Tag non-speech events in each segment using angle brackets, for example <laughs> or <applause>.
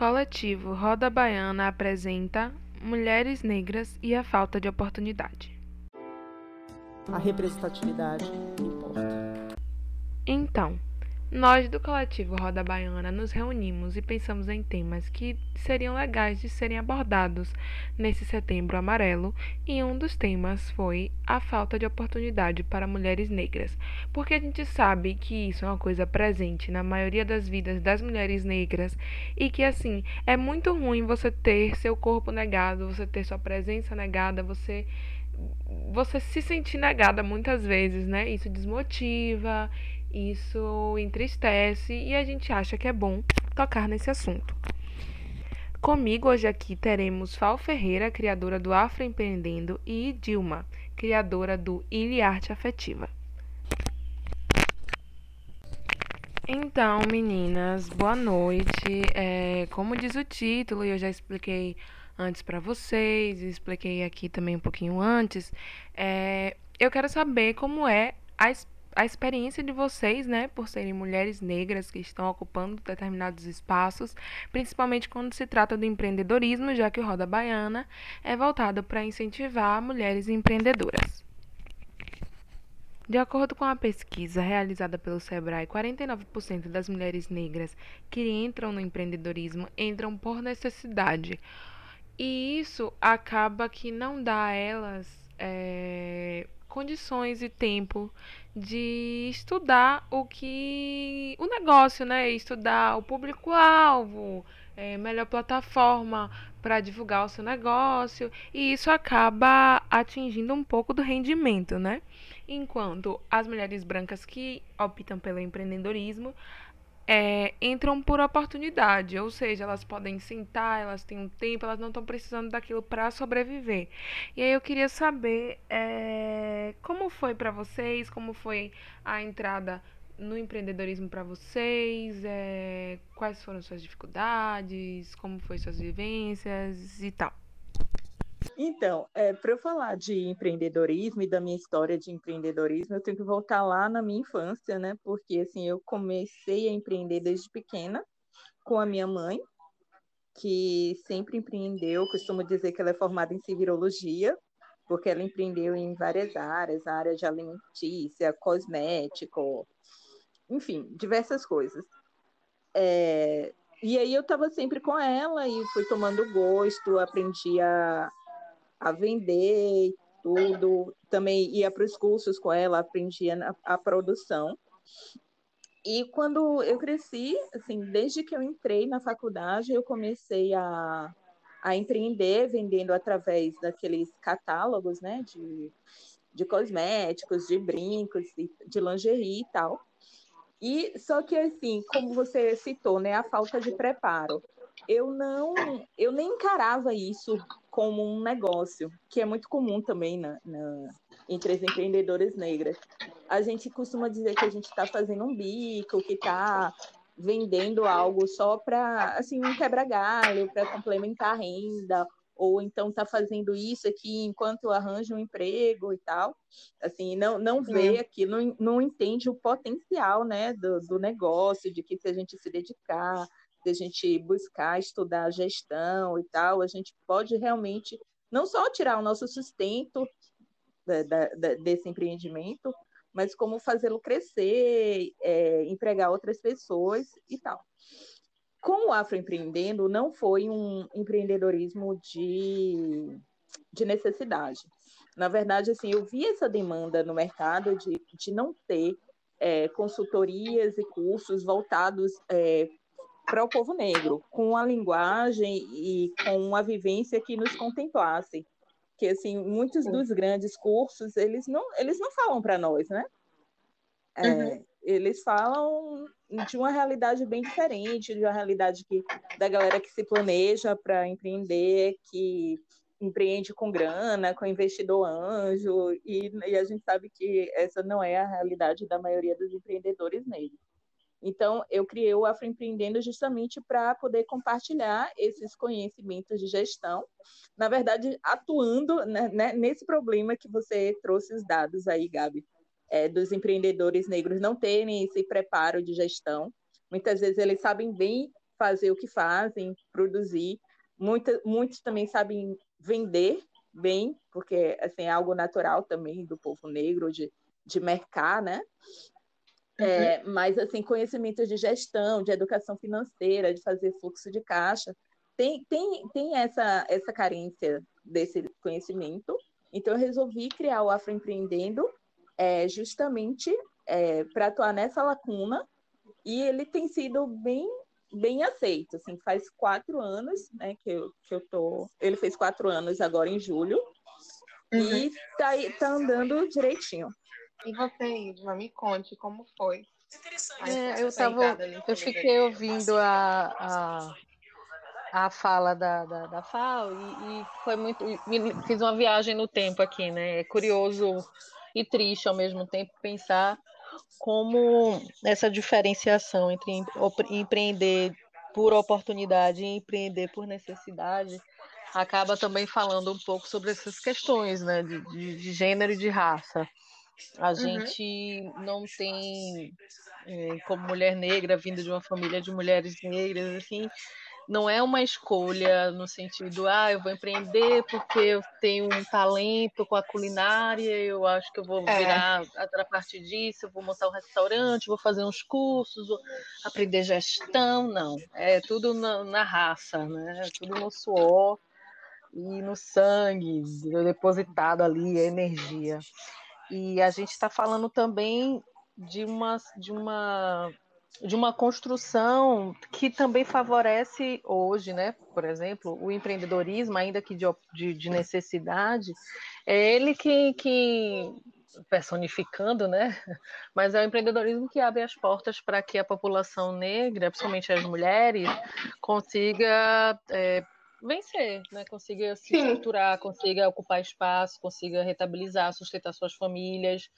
Coletivo Roda Baiana apresenta Mulheres Negras e a Falta de Oportunidade. A representatividade importa. Então, nós do coletivo Roda Baiana nos reunimos e pensamos em temas que seriam legais de serem abordados nesse setembro amarelo, e um dos temas foi a falta de oportunidade para mulheres negras, porque a gente sabe que isso é uma coisa presente na maioria das vidas das mulheres negras e que assim, é muito ruim você ter seu corpo negado, você ter sua presença negada, você você se sentir negada muitas vezes, né? Isso desmotiva, isso entristece e a gente acha que é bom tocar nesse assunto. Comigo hoje aqui teremos Fal Ferreira, criadora do Afroempreendendo, e Dilma, criadora do Ilha Arte Afetiva. Então, meninas, boa noite. É, como diz o título, e eu já expliquei antes para vocês, expliquei aqui também um pouquinho antes, é, eu quero saber como é a experiência a experiência de vocês, né, por serem mulheres negras que estão ocupando determinados espaços, principalmente quando se trata do empreendedorismo, já que o Roda Baiana é voltado para incentivar mulheres empreendedoras. De acordo com a pesquisa realizada pelo Sebrae, 49% das mulheres negras que entram no empreendedorismo entram por necessidade. E isso acaba que não dá a elas condições e tempo de estudar o que o negócio, né? Estudar o público-alvo, é, melhor plataforma para divulgar o seu negócio, e isso acaba atingindo um pouco do rendimento, né? Enquanto as mulheres brancas que optam pelo empreendedorismo é, entram por oportunidade, ou seja, elas podem sentar, elas têm um tempo, elas não estão precisando daquilo para sobreviver. E aí eu queria saber é, como foi para vocês, como foi a entrada no empreendedorismo para vocês, é, quais foram suas dificuldades, como foi suas vivências e tal. Então, é, para eu falar de empreendedorismo e da minha história de empreendedorismo, eu tenho que voltar lá na minha infância, né? Porque assim, eu comecei a empreender desde pequena com a minha mãe, que sempre empreendeu, costumo dizer que ela é formada em civirologia, porque ela empreendeu em várias áreas, área de alimentícia, cosmético, enfim, diversas coisas. É, e aí eu estava sempre com ela e fui tomando gosto, aprendi a, a vender tudo. Também ia para os cursos com ela, aprendia a, produção. E quando eu cresci, assim, desde que eu entrei na faculdade, eu comecei a, a empreender, vendendo através daqueles catálogos, né, de, de cosméticos, de brincos, de lingerie e tal. E só que assim, como você citou, né, a falta de preparo eu não, eu nem encarava isso como um negócio, que é muito comum também na, na, entre as empreendedoras negras. A gente costuma dizer que a gente está fazendo um bico, que está vendendo algo só para, assim, um quebra-galho, para complementar a renda, ou então está fazendo isso aqui enquanto arranja um emprego e tal. Assim, não, não vê aqui, não, não entende o potencial né, do, do negócio, de que se a gente se dedicar, de a gente buscar estudar gestão e tal, a gente pode realmente não só tirar o nosso sustento da, da, desse empreendimento, mas como fazê-lo crescer, é, empregar outras pessoas e tal. Com o Afroempreendendo, não foi um empreendedorismo de, de necessidade. Na verdade, assim, eu vi essa demanda no mercado de, de não ter é, consultorias e cursos voltados é, para o povo negro, com a linguagem e com a vivência que nos contemplasse. Que assim, muitos dos grandes cursos, eles não, eles não falam para nós, né? É, uhum. Eles falam de uma realidade bem diferente, de uma realidade que, da galera que se planeja para empreender, que empreende com grana, com investidor anjo, e, e a gente sabe que essa não é a realidade da maioria dos empreendedores negros. Então, eu criei o Afroempreendendo justamente para poder compartilhar esses conhecimentos de gestão, na verdade, atuando né, né, nesse problema que você trouxe os dados aí, Gabi, é, dos empreendedores negros não terem esse preparo de gestão. Muitas vezes eles sabem bem fazer o que fazem, produzir. Muita, muitos também sabem vender bem, porque assim, é algo natural também do povo negro de, de mercar, né? Uhum. É, mas assim, conhecimentos de gestão, de educação financeira, de fazer fluxo de caixa, tem, tem, tem essa, essa carência desse conhecimento. Então, eu resolvi criar o Afroempreendendo é, justamente é, para atuar nessa lacuna e ele tem sido bem bem aceito, assim, faz quatro anos, né, que eu, que eu tô, ele fez quatro anos agora em julho, uhum. e tá, tá andando direitinho. E você, Isma, me conte como foi. É, eu tava, eu fiquei ouvindo a, a, a fala da, da, da FAO e, e foi muito, fiz uma viagem no tempo aqui, né, é curioso e triste ao mesmo tempo pensar como essa diferenciação entre empreender por oportunidade e empreender por necessidade acaba também falando um pouco sobre essas questões né, de, de gênero e de raça. A uhum. gente não tem, é, como mulher negra, vindo de uma família de mulheres negras, assim, não é uma escolha no sentido, ah, eu vou empreender porque eu tenho um talento com a culinária, eu acho que eu vou é. virar a partir disso, eu vou montar um restaurante, vou fazer uns cursos, aprender gestão, não. É tudo na, na raça, né? É tudo no suor e no sangue, depositado ali, a energia. E a gente está falando também de uma, de uma de uma construção que também favorece hoje, né? Por exemplo, o empreendedorismo, ainda que de, de, de necessidade, é ele que, que personificando, né? <laughs> Mas é o empreendedorismo que abre as portas para que a população negra, principalmente as mulheres, consiga é, vencer, né? Consiga se Sim. estruturar, consiga ocupar espaço, consiga rentabilizar, sustentar suas famílias.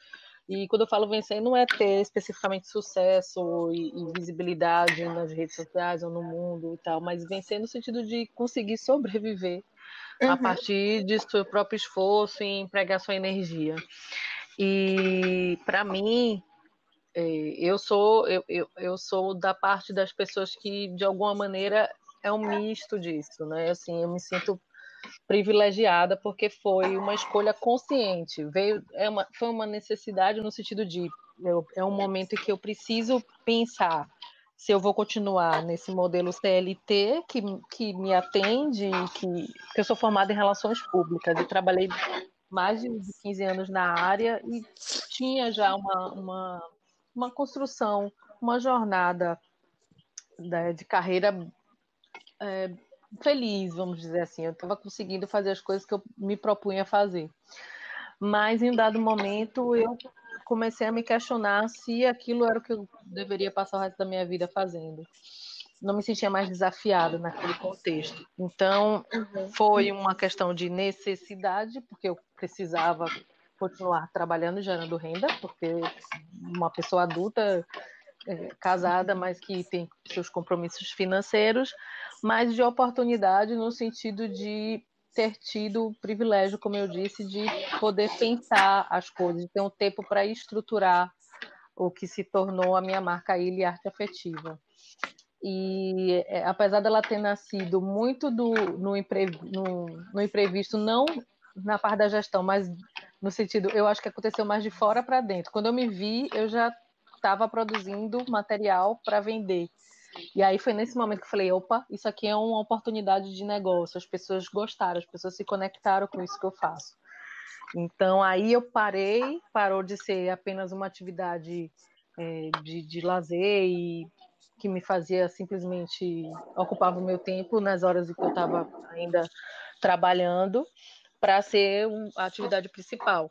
E quando eu falo vencer, não é ter especificamente sucesso e, e, visibilidade nas redes sociais ou no mundo e tal, mas vencer no sentido de conseguir sobreviver uhum. a partir de seu próprio esforço e empregar sua energia. E para mim, é, eu sou eu, eu, eu sou da parte das pessoas que de alguma maneira é um misto disso, né? Assim, eu me sinto privilegiada porque foi uma escolha consciente. Veio, é uma, foi uma necessidade no sentido de eu, é um momento em que eu preciso pensar se eu vou continuar nesse modelo CLT que, que me atende, que, que eu sou formada em relações públicas e trabalhei mais de 15 anos na área e tinha já uma, uma, uma construção, uma jornada né, de carreira é, feliz, vamos dizer assim. Eu estava conseguindo fazer as coisas que eu me propunha fazer. Mas em um dado momento eu comecei a me questionar se aquilo era o que eu deveria passar o resto da minha vida fazendo. Não me sentia mais desafiada naquele contexto. Então, foi uma questão de necessidade, porque eu precisava continuar trabalhando gerando renda, porque uma pessoa adulta é, casada, mas que tem seus compromissos financeiros, mas de oportunidade no sentido de ter tido o privilégio, como eu disse, de poder pensar as coisas, de ter um tempo para estruturar o que se tornou a minha marca Ilha Arte Afetiva. E é, apesar dela ter nascido muito do, no, no, no imprevisto, não na parte da gestão, mas no sentido, eu acho que aconteceu mais de fora para dentro. Quando eu me vi, eu já estava produzindo material para vender. E aí foi nesse momento que eu falei, opa, isso aqui é uma oportunidade de negócio. As pessoas gostaram, as pessoas se conectaram com isso que eu faço. Então aí eu parei, parou de ser apenas uma atividade é, de, de lazer e que me fazia simplesmente ocupava o meu tempo nas horas em que eu estava ainda trabalhando para ser a atividade principal.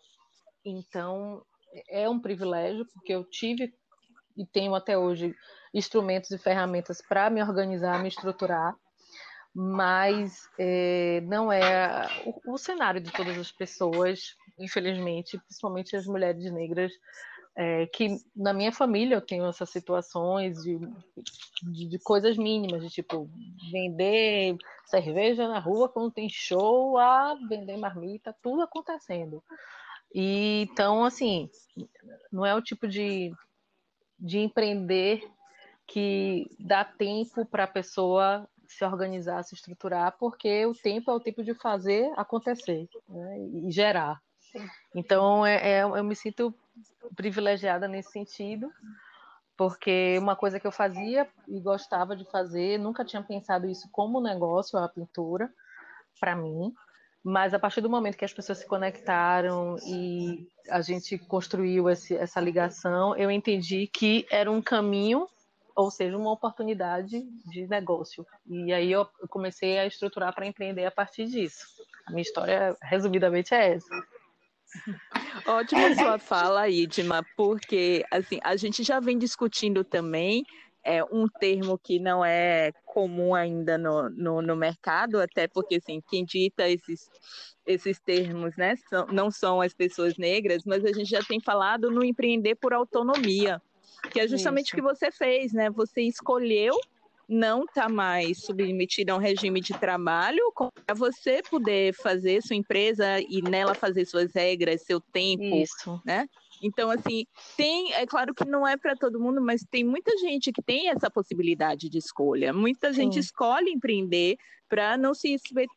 Então é um privilégio porque eu tive e tenho até hoje instrumentos e ferramentas para me organizar, me estruturar, mas é, não é o, o, cenário de todas as pessoas, infelizmente, principalmente as mulheres negras, é, que na minha família eu tenho essas situações de, de, de, coisas mínimas, de tipo vender cerveja na rua quando tem show, a vender marmita, tudo acontecendo. E, então, assim, não é o tipo de de empreender que dá tempo para a pessoa se organizar, se estruturar, porque o tempo é o tempo de fazer acontecer né, e gerar. Então, é, é, eu me sinto privilegiada nesse sentido, porque uma coisa que eu fazia e gostava de fazer, nunca tinha pensado isso como negócio, a pintura, para mim, mas a partir do momento que as pessoas se conectaram e a gente construiu esse, essa ligação, eu entendi que era um caminho ou seja, uma oportunidade de negócio. E aí eu comecei a estruturar para empreender a partir disso. A minha história, resumidamente, é essa. <laughs> Ótima sua fala, Idma, porque assim, a gente já vem discutindo também é um termo que não é comum ainda no, no, no, mercado, até porque assim, quem dita esses, esses termos né, são, não são as pessoas negras, mas a gente já tem falado no empreender por autonomia que é justamente Isso. o que você fez, né? Você escolheu não estar tá mais submetida a um regime de trabalho para você poder fazer sua empresa e nela fazer suas regras, seu tempo, Isso. né? Então, assim, tem, é claro que não é para todo mundo, mas tem muita gente que tem essa possibilidade de escolha. Muita Sim. gente escolhe empreender para não se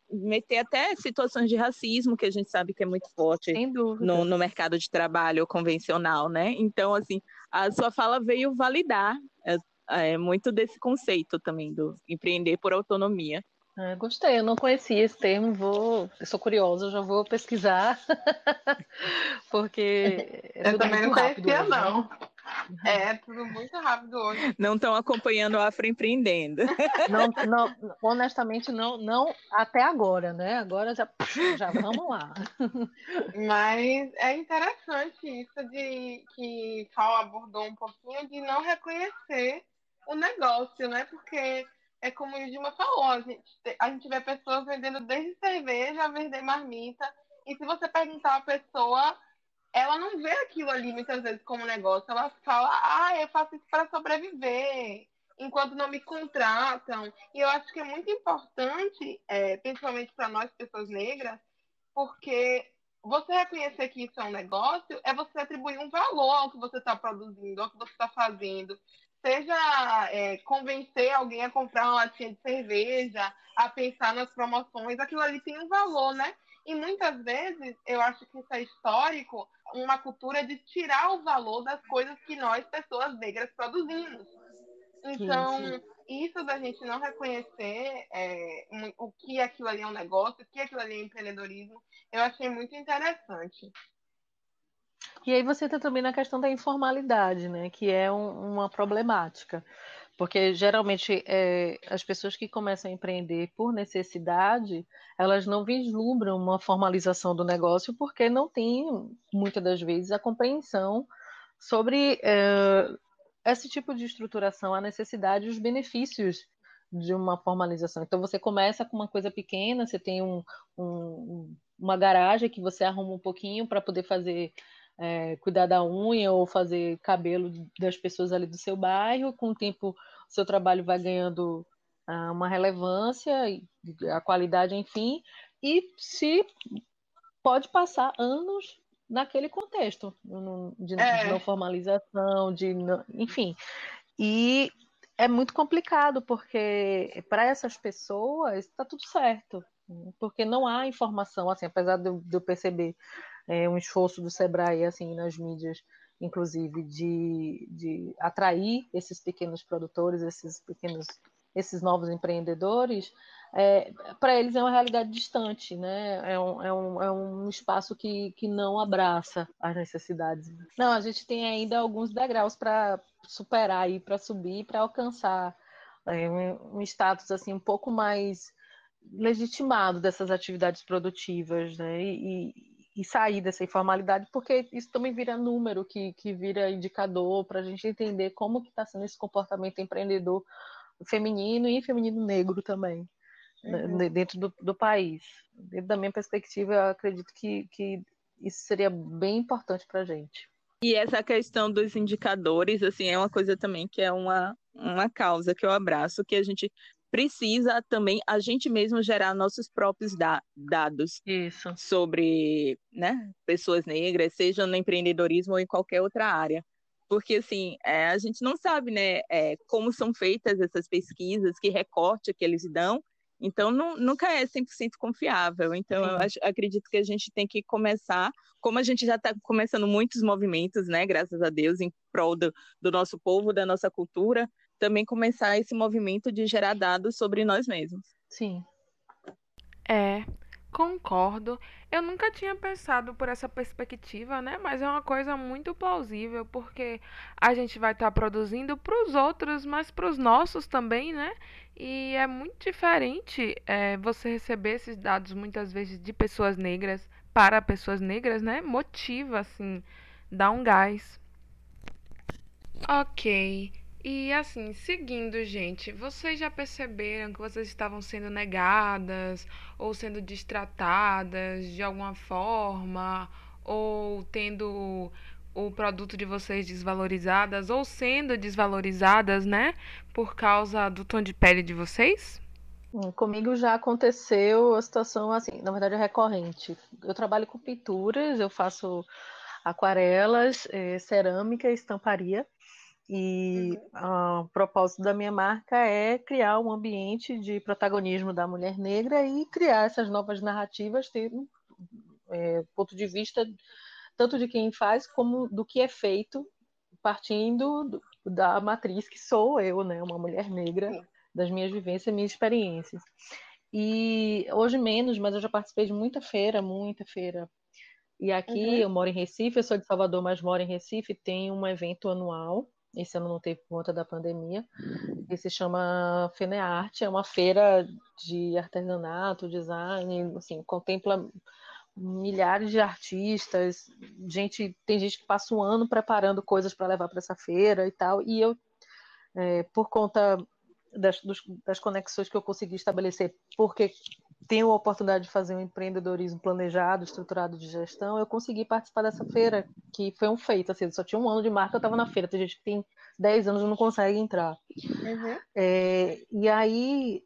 meter até situações de racismo, que a gente sabe que é muito forte no, no mercado de trabalho convencional, né? Então, assim, a sua fala veio validar é, é, muito desse conceito também do empreender por autonomia. É, gostei, eu não conhecia esse termo, vou, eu sou curiosa, já vou pesquisar, <laughs> porque é eu também não conhecia hoje, né? não. Né? É, tudo muito rápido hoje. Não estão acompanhando o Afroempreendendo. Não, não, honestamente, não, não até agora, né? Agora já, já vamos lá. Mas é interessante isso de que Cal abordou um pouquinho de não reconhecer o negócio, né? Porque é como o Dilma falou, a gente, a gente vê pessoas vendendo desde cerveja a vender marmita. E se você perguntar a pessoa, ela não vê aquilo ali muitas vezes como negócio. Ela fala, ah, eu faço isso para sobreviver, enquanto não me contratam. E eu acho que é muito importante, é, principalmente para nós, pessoas negras, porque você reconhecer que isso é um negócio é você atribuir um valor ao que você está produzindo, ao que você está fazendo seja é, convencer alguém a comprar uma latinha de cerveja, a pensar nas promoções, aquilo ali tem um valor, né? E muitas vezes eu acho que isso é histórico, uma cultura de tirar o valor das coisas que nós, pessoas negras, produzimos. Então, sim, sim. isso da gente não reconhecer é, o que aquilo ali é um negócio, o que aquilo ali é empreendedorismo, eu achei muito interessante. E aí você está também na questão da informalidade, né? Que é um, uma problemática. Porque geralmente é, as pessoas que começam a empreender por necessidade, elas não vislumbram uma formalização do negócio porque não têm, muitas das vezes, a compreensão sobre é, esse tipo de estruturação, a necessidade e os benefícios de uma formalização. Então você começa com uma coisa pequena, você tem um, um, uma garagem que você arruma um pouquinho para poder fazer é, cuidar da unha ou fazer cabelo das pessoas ali do seu bairro. Com o tempo, o seu trabalho vai ganhando ah, uma relevância, a qualidade, enfim, e se pode passar anos naquele contexto de, é. não formalização, de não, enfim. E é muito complicado porque para essas pessoas está tudo certo, porque não há informação, assim, apesar de eu, de eu perceber é, um esforço do Sebrae, assim, nas mídias, inclusive, de, de atrair esses pequenos produtores, esses pequenos, esses novos empreendedores, é, para eles é uma realidade distante, né? É um, é um, é um espaço que, que não abraça as necessidades. Não, a gente tem ainda alguns degraus para superar e para subir, para alcançar é, um, um status assim um pouco mais legitimado dessas atividades produtivas, né? E, e sair dessa informalidade, porque isso também vira número, que, que vira indicador para a gente entender como que está sendo esse comportamento empreendedor feminino e feminino negro também, né, uhum. dentro do, do, país. Dentro da minha perspectiva, eu acredito que, que isso seria bem importante para a gente. E essa questão dos indicadores, assim, é uma coisa também que é uma, uma causa que eu abraço, que a gente precisa também a gente mesmo gerar nossos próprios da dados Isso. sobre né, pessoas negras, seja no empreendedorismo ou em qualquer outra área. porque assim, é, a gente não sabe, né, é, como são feitas essas pesquisas, que recorte que eles dão, então não, nunca é 100% confiável. Então Sim. eu acho, acredito que a gente tem que começar, como a gente já está começando muitos movimentos, né, graças a Deus, em prol do, do nosso povo, da nossa cultura, também começar esse movimento de gerar dados sobre nós mesmos. Sim. É, Concordo. Eu nunca tinha pensado por essa perspectiva, né? Mas é uma coisa muito plausível, porque a gente vai estar produzindo para os outros, mas para os nossos também, né? E é muito diferente é, você receber esses dados muitas vezes de pessoas negras para pessoas negras, né? Motiva, assim, dá um gás. Ok. E assim, seguindo, gente, vocês já perceberam que vocês estavam sendo negadas ou sendo distratadas de alguma forma, ou tendo o produto de vocês desvalorizadas ou sendo desvalorizadas, né, por causa do tom de pele de vocês? Hum, comigo já aconteceu a situação assim, na verdade é recorrente. Eu trabalho com pinturas, eu faço aquarelas, eh, cerâmica, estamparia. E uhum. o propósito da minha marca é criar um ambiente de protagonismo da mulher negra e criar essas novas narrativas, ter um é, ponto de vista tanto de quem faz como do que é feito, partindo do, da matriz que sou eu, né, uma mulher negra, das minhas vivências, minhas experiências. E hoje menos, mas eu já participei de muita feira, muita feira. E aqui uhum. eu moro em Recife, eu sou de Salvador, mas moro em Recife, tem um evento anual esse ano não teve por conta da pandemia, que se chama Fenearte, é uma feira de artesanato, design, assim, contempla milhares de artistas, gente, tem gente que passa um ano preparando coisas para levar para essa feira e tal, e eu, é, por conta das, dos, das conexões que eu consegui estabelecer, porque tenho a oportunidade de fazer um empreendedorismo planejado, estruturado de gestão, eu consegui participar dessa feira, que foi um feito, assim, só tinha um ano de marca, eu estava na feira, tem gente que tem 10 anos e não consegue entrar. Uhum. É, e aí,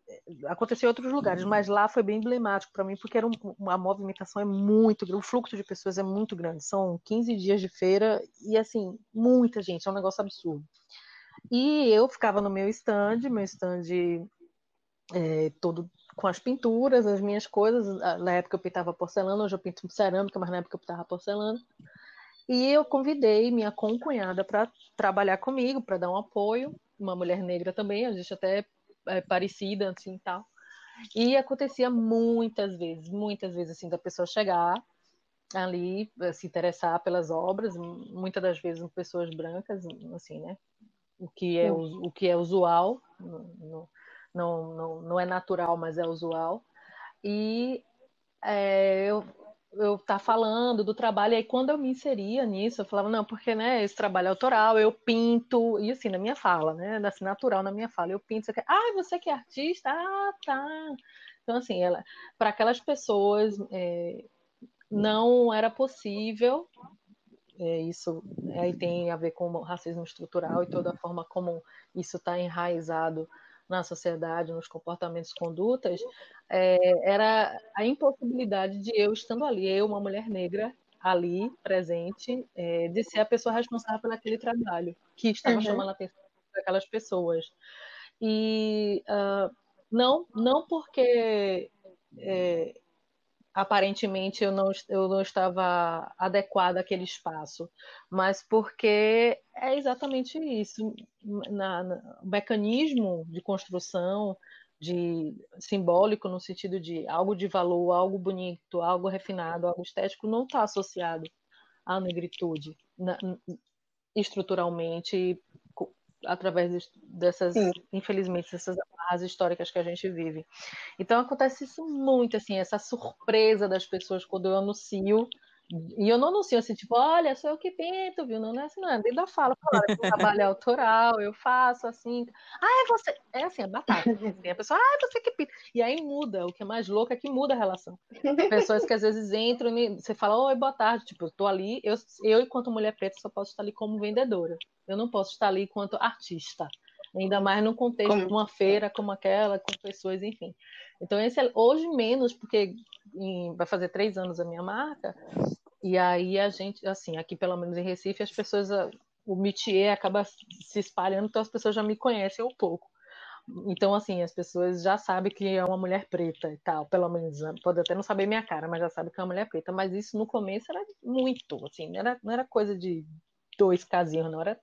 aconteceu em outros lugares, mas lá foi bem emblemático para mim, porque era um, a movimentação é muito grande, o fluxo de pessoas é muito grande, são 15 dias de feira, e assim, muita gente, é um negócio absurdo. E eu ficava no meu stand, meu stand é, todo com as pinturas, as minhas coisas. Na época eu pintava porcelana, hoje eu pinto cerâmica, mas na época eu pintava porcelana. E eu convidei minha concunhada para trabalhar comigo, para dar um apoio, uma mulher negra também, a gente até é parecida assim tal. E acontecia muitas vezes, muitas vezes assim da pessoa chegar ali eh, se interessar pelas obras, muitas das vezes pessoas brancas, assim, né? O que é o, o que é usual no, no não, não, não é natural, mas é usual. E é, eu eu tá falando do trabalho, e aí quando eu me inseria nisso, eu falava, não, porque, né, esse trabalho é autoral, eu pinto, e assim, na minha fala, né, assim, natural na minha fala, eu pinto, você quer, ah, você que é artista? Ah, tá. Então, assim, ela, para aquelas pessoas, é, não era possível, é, isso aí tem a ver com o racismo estrutural e toda a forma como isso está enraizado na sociedade, nos comportamentos, condutas, é, era a impossibilidade de eu estando ali, eu, uma mulher negra, ali, presente, é, de ser a pessoa responsável por aquele trabalho, que estava uhum. chamando a atenção daquelas pessoas. E uh, não, não porque é, aparentemente eu não, eu não estava adequada àquele espaço, mas porque é exatamente isso. Na, na, o mecanismo de construção, de simbólico no sentido de algo de valor, algo bonito, algo refinado, algo estético, não está associado à negritude na, estruturalmente através dessas, Sim. infelizmente, dessas amarras históricas que a gente vive. Então acontece isso muito, assim, essa surpresa das pessoas quando eu anuncio e eu não anuncio assim, tipo, olha, sou eu que pinto, viu? Não, não é assim, não. Dentro da fala, fala que trabalho é autoral, eu faço assim. Ah, é você. É assim, é batata. Assim, <laughs> a pessoa, ah, é você que pinta. E aí muda. O que é mais louco é que muda a relação. Pessoas que às vezes entram e você fala, oi, boa tarde. Tipo, eu tô ali, eu, eu, enquanto mulher preta, só posso estar ali como vendedora. Eu não posso estar ali enquanto artista. Ainda mais num contexto como? de uma feira como aquela, com pessoas, enfim. Então, esse é, hoje menos, porque em, vai fazer três anos a minha marca, e aí a gente, assim, aqui pelo menos em Recife, as pessoas ah, o métier acaba se espalhando, então as pessoas já me conhecem um pouco. Então, assim, as pessoas já sabem que é uma mulher preta e tal, pelo menos, né? pode até não saber minha cara, mas já sabe que é uma mulher preta. Mas isso no começo era muito, assim, não era, não era coisa de dois casinhos, não era.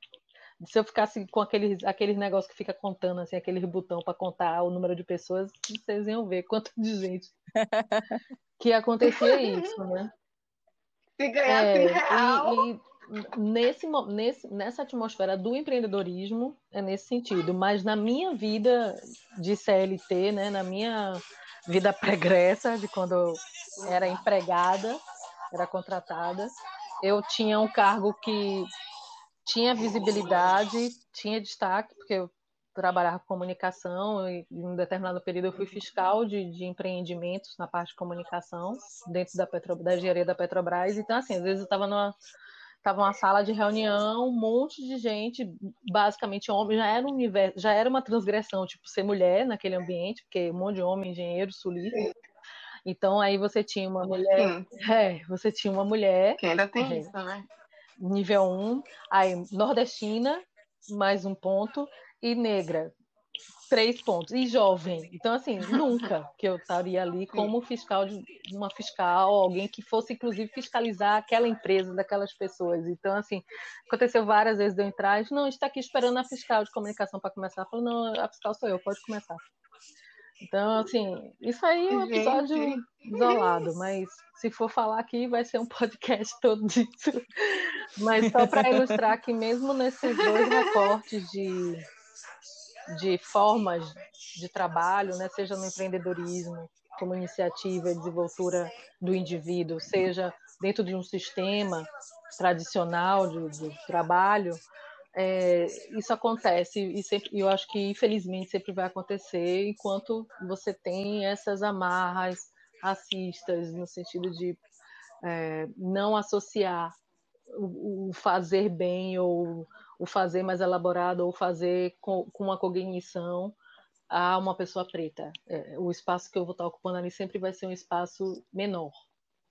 Se eu ficasse com aqueles, aqueles negócios que fica contando, assim, aquele botão para contar o número de pessoas, vocês iam ver quanto de gente <laughs> que acontecia isso, né? Se ganhasse é, real. E, e nesse, nesse, nessa atmosfera do empreendedorismo, é nesse sentido. Mas na minha vida de CLT, né, na minha vida pregressa, de quando eu era empregada, era contratada, eu tinha um cargo que tinha visibilidade, tinha destaque, porque eu trabalhava com comunicação e em um determinado período eu fui fiscal de, de empreendimentos na parte de comunicação dentro da, Petro, da engenharia da Petrobras. Então, assim, às vezes eu estava numa Tava uma sala de reunião, um monte de gente, basicamente homem, já era um universo, já era uma transgressão, tipo, ser mulher naquele ambiente, porque um monte de homem, engenheiro, sulista. Então aí você tinha uma mulher, é, você tinha uma mulher. Que ainda tem é, isso, né? Nível 1, aí nordestina, mais um ponto, e negra, três pontos. E jovem. Então, assim, nunca que eu estaria ali como fiscal de uma fiscal, alguém que fosse, inclusive, fiscalizar aquela empresa, daquelas pessoas. Então, assim, aconteceu várias vezes de eu entrar e não, está aqui esperando a fiscal de comunicação para começar. Falou, não, a fiscal sou eu, pode começar. Então, assim, isso aí é um episódio gente. isolado, mas se for falar aqui, vai ser um podcast <laughs> todo disso. Mas só para ilustrar que mesmo nesses dois recortes de de formas de trabalho, né, seja no empreendedorismo, como iniciativa e desenvoltura do indivíduo, seja dentro de um sistema tradicional de, de trabalho, é, isso acontece e sempre, eu acho que infelizmente sempre vai acontecer enquanto você tem essas amarras racistas no sentido de é, não associar o, o fazer bem ou o fazer mais elaborado ou fazer com, com uma cognição a uma pessoa preta. É, o espaço que eu vou estar ocupando ali sempre vai ser um espaço menor.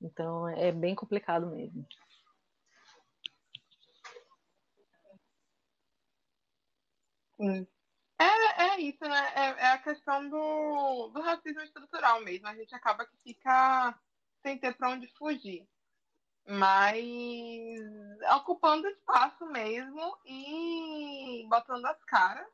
Então é bem complicado mesmo. É, é isso, né? É, é, a questão do, do racismo estrutural mesmo. A gente acaba que fica sem ter para onde fugir mas ocupando espaço mesmo e botando as caras,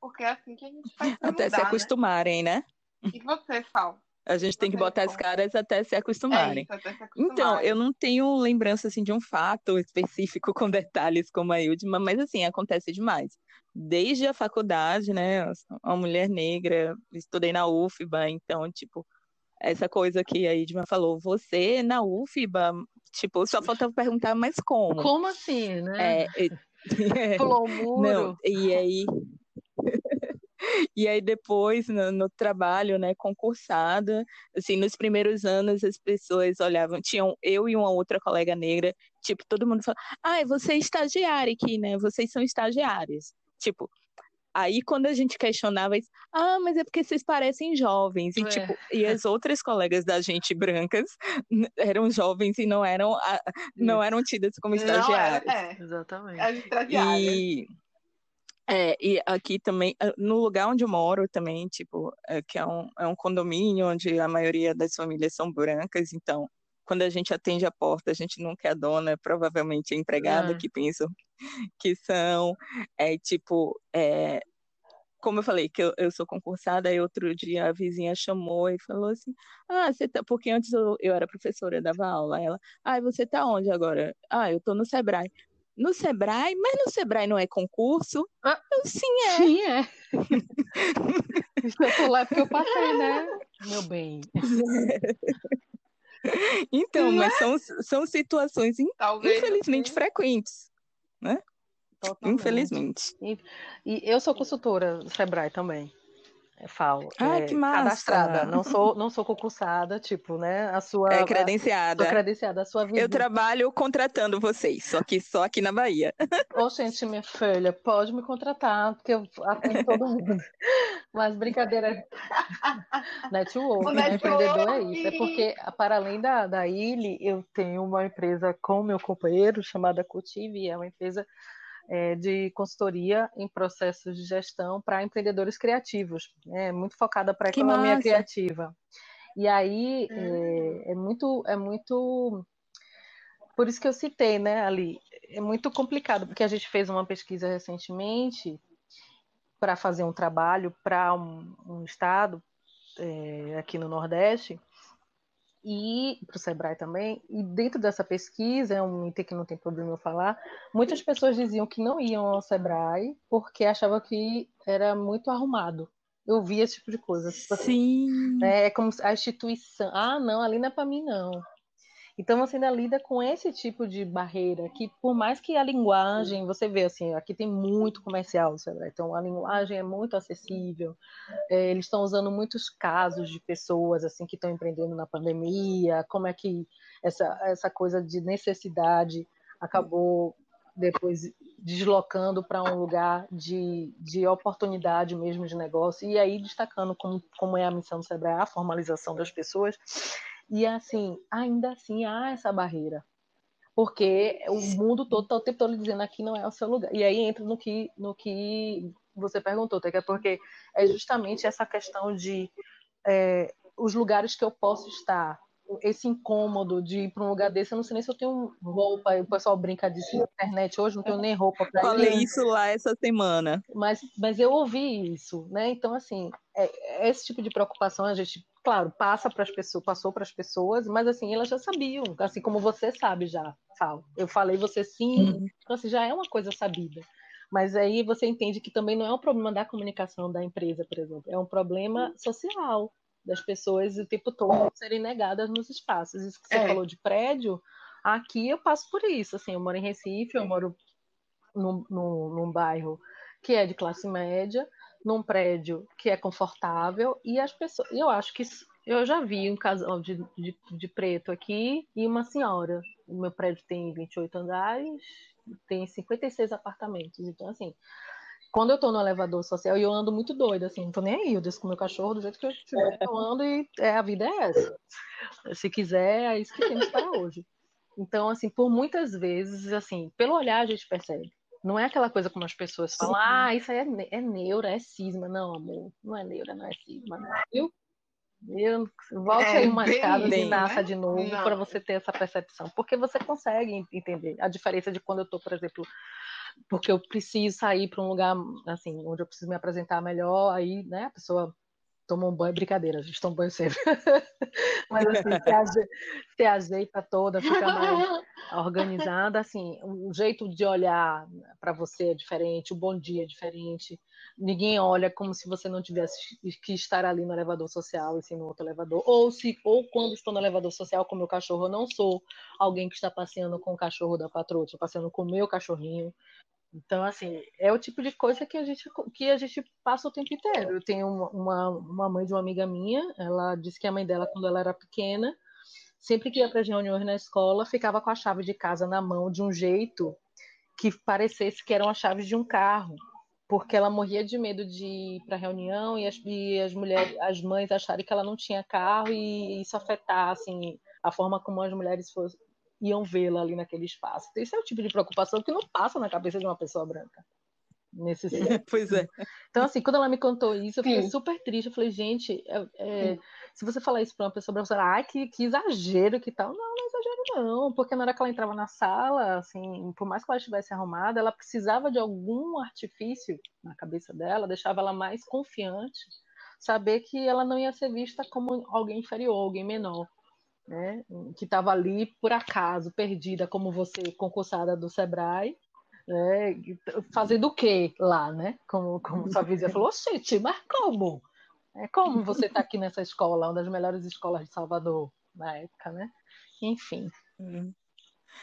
porque é assim que a gente faz. Até mudar, se né? acostumarem, né? né? E você, Sal? A gente tem que botar as caras até se acostumarem. É isso, até se acostumarem. Então, eu não tenho lembrança assim de um fato específico <laughs> com detalhes como a Ildma, mas assim, acontece demais. Desde a faculdade, né? Uma mulher negra, estudei na UFBA, então, tipo, essa coisa que a Idma falou, você na UFBA, tipo, só falta perguntar, mas como? Como assim, né? É, é, <laughs> <laughs> Pulou o muro. Não, e aí... <laughs> e aí depois, no, no, trabalho, né, concursada, assim, nos primeiros anos as pessoas olhavam, tinham eu e uma outra colega negra, tipo, todo mundo falava, ah, você é estagiária aqui, né, vocês são estagiários. Tipo, Aí, quando a gente questionava isso, ah, mas é porque vocês parecem jovens. E, é. tipo, e as outras colegas da gente brancas eram jovens e não eram, não eram tidas como estagiárias. Não, é, é. Exatamente. As estagiárias. E, é, e aqui também, ah, no lugar onde eu moro também, tipo, é, que é um, é um condomínio onde a maioria das famílias são brancas, então quando a gente atende a porta, a gente nunca é a dona, provavelmente a empregada é. que pensam <laughs> que são, é tipo, é, como eu falei, que eu, eu sou concursada, aí outro dia a vizinha chamou e falou assim, ah, você tá, porque antes eu, eu era professora, eu dava aula, ela, ah, você tá onde agora? Ah, eu tô no Sebrae. No Sebrae? Mas no Sebrae não é concurso? Ah, eu, sim, é. Sim, é. <laughs> <laughs> eu tô lá porque eu passei, né, meu bem. Então, mas são, são situações Talvez infelizmente assim. frequentes, né? Totalmente. Infelizmente. E, e, eu sou consultora do Sebrae também. É, falo. Ah, é, que massa. Cadastrada. Não sou, não sou <laughs> concursada, tipo, né? A sua. É credenciada. A, credenciada. A sua vida. Eu trabalho contratando vocês, só que só aqui na Bahia. <laughs> Ô, gente, minha filha, pode me contratar, porque eu atendo todo mundo. <laughs> Mas brincadeira. network, né? Empreendedor é isso. É porque, para além da, da ILE, eu tenho uma empresa com meu companheiro chamada Cultive, é uma empresa é, de consultoria em processos de gestão para empreendedores criativos, né? muito focada para a economia massa. criativa. E aí é, é, muito, é muito, por isso que eu citei, né, ali, é muito complicado porque a gente fez uma pesquisa recentemente para fazer um trabalho para um, um, estado é, aqui no Nordeste e para o Sebrae também, e dentro dessa pesquisa, é um item que não tem problema eu falar, muitas pessoas diziam que não iam ao Sebrae porque achavam que era muito arrumado. Eu vi esse tipo de coisa. Tipo assim, Sim. Né, é como a instituição. Ah, não, ali não é para mim, não. Então você ainda lida com esse tipo de barreira que, por mais que a linguagem, você vê assim, aqui tem muito comercial, então a linguagem é muito acessível. É, eles estão usando muitos casos de pessoas assim que estão empreendendo na pandemia, como é que essa essa coisa de necessidade acabou depois deslocando para um lugar de, de oportunidade mesmo de negócio, e aí destacando como, como é a missão do Sebrae, a formalização das pessoas, e assim, ainda assim há essa barreira. Porque o mundo todo está o tempo todo dizendo aqui não é o seu lugar. E aí entra no que, no que você perguntou, que é porque é justamente essa questão de é, os lugares que eu posso estar, esse incômodo de ir para um lugar desse, eu não sei nem se eu tenho roupa, o pessoal brinca disso na internet hoje, não tenho nem roupa para ir. Falei isso lá essa semana. Mas, mas eu ouvi isso, né? Então, assim, é, esse tipo de preocupação a gente, claro, passa para as pessoas, passou para as pessoas, mas assim, elas já sabiam, assim como você sabe já, Falo. Eu falei, você sim, uhum. então assim, já é uma coisa sabida. Mas aí você entende que também não é um problema da comunicação da empresa, por exemplo, é um problema social das pessoas o tempo todo serem negadas nos espaços. Isso que você é. falou de prédio, aqui eu passo por isso. Assim, eu moro em Recife, eu moro num, num, num bairro que é de classe média, num prédio que é confortável e as pessoas. Eu acho que eu já vi um casal de, de, de, preto aqui e uma senhora. O meu prédio tem 28 andares, tem 56 apartamentos. Então, assim, quando eu tô no elevador social, eu ando muito doida, assim, não tô nem aí, eu desço com meu cachorro do jeito que eu estiver, eu ando e é, a vida é essa. Se quiser, é isso que temos para hoje. Então, assim, por muitas vezes, assim, pelo olhar a gente percebe. Não é aquela coisa como as pessoas falam, Sim. ah, isso aí é, é neura, é cisma. Não, amor, não é neura, não é cisma, não. Viu? Eu, volte é, aí uma escada e nasça né? de novo para você ter essa percepção. Porque você consegue entender a diferença de quando eu estou, por exemplo, porque eu preciso sair para um lugar assim, onde eu preciso me apresentar melhor, aí, né, a pessoa toma um banho, brincadeira, a gente toma um banho sempre. <laughs> Mas assim, se, aje, se ajeita toda, fica mais organizada, assim, o jeito de olhar para você é diferente, o bom dia é diferente. Ninguém olha como se você não tivesse que estar ali no elevador social e sim no outro elevador. Ou se ou quando estou no elevador social com meu cachorro, eu não sou alguém que está passeando com o cachorro da patroa, estou passeando com o meu cachorrinho. Então, assim, é o tipo de coisa que a gente, que a gente passa o tempo inteiro. Eu tenho uma, uma mãe de uma amiga minha, ela disse que a mãe dela, quando ela era pequena, sempre que ia para as reuniões na escola, ficava com a chave de casa na mão de um jeito que parecesse que eram as chaves de um carro, porque ela morria de medo de ir para a reunião e as, e as mulheres, as mães acharem que ela não tinha carro e isso afetar assim a forma como as mulheres fossem, iam vê-la ali naquele espaço. Então, esse é o tipo de preocupação que não passa na cabeça de uma pessoa branca. Nesse <laughs> Pois é. Então, assim, quando ela me contou isso, eu fiquei Sim. super triste. Eu falei, gente, é, é, se você falar isso para uma pessoa branca, você fala, ai, que, que exagero, que tal. Não, não é exagero, não. Porque na hora que ela entrava na sala, assim, por mais que ela estivesse arrumada, ela precisava de algum artifício na cabeça dela, deixava ela mais confiante, saber que ela não ia ser vista como alguém inferior, alguém menor né, que estava ali por acaso, perdida, como você, concursada do Sebrae, né, fazendo o quê lá, né? Como, como sua vizinha falou, gente, mas como? É como você está aqui nessa escola, uma das melhores escolas de Salvador na época, né? Enfim. Uhum.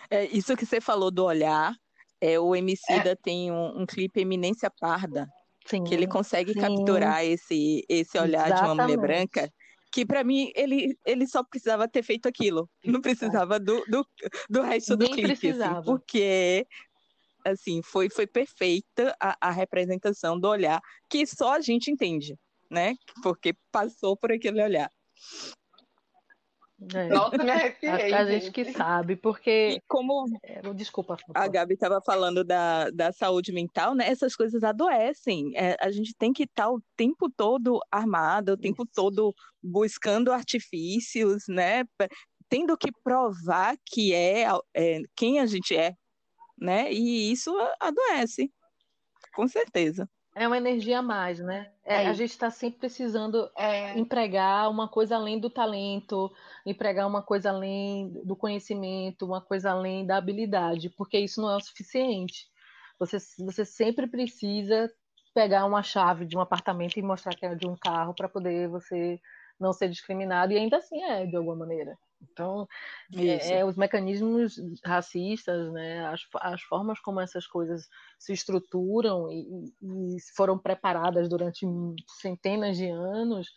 É, isso que você falou do olhar, é, o Emicida é. tem um, um clipe Eminência Parda, sim, que ele consegue sim. capturar esse, esse olhar Exatamente. de uma mulher branca que para mim ele, ele só precisava ter feito aquilo, não precisava do, do, do resto do clipe, assim, porque assim foi, foi perfeita a, a representação do olhar que só a gente entende, né? Porque passou por aquele olhar. É. Nossa, me arrepiei. A, a gente que sabe, porque. E como é, Desculpa. A Gabi estava falando da, da saúde mental, né? Essas coisas adoecem. É, a gente tem que estar o tempo todo armado, o tempo Isso. todo buscando artifícios, né? Tendo que provar que é, é quem a gente é, né? E isso adoece, com certeza. É uma energia a mais, né? É, a gente está sempre precisando é, empregar uma coisa além do talento, empregar uma coisa além do conhecimento, uma coisa além da habilidade, porque isso não é o suficiente. Você, você sempre precisa pegar uma chave de um apartamento e mostrar que é de um carro para poder você não ser discriminado, e ainda assim é, de alguma maneira. Então, é, é, os mecanismos racistas, né, as, as formas como essas coisas se estruturam e, e foram preparadas durante centenas de anos,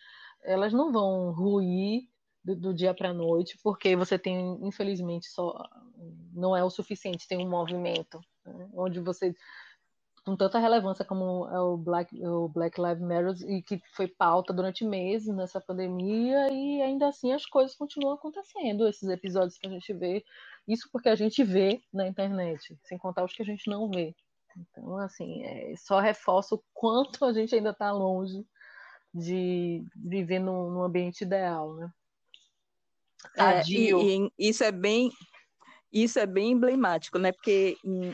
elas não vão ruir do, do dia para a noite, porque você tem, infelizmente, só não é o suficiente, tem um movimento né, onde você com tanta relevância como é o Black, o Black Lives Matter e que foi pauta durante meses nessa pandemia e ainda assim as coisas continuam acontecendo, esses episódios que a gente vê, isso porque a gente vê na internet, sem contar os que a gente não vê. Então, assim, é, só reforça o quanto a gente ainda está longe de viver num, num ambiente ideal, né? É, e, e, isso é bem isso é bem emblemático, né? Porque em,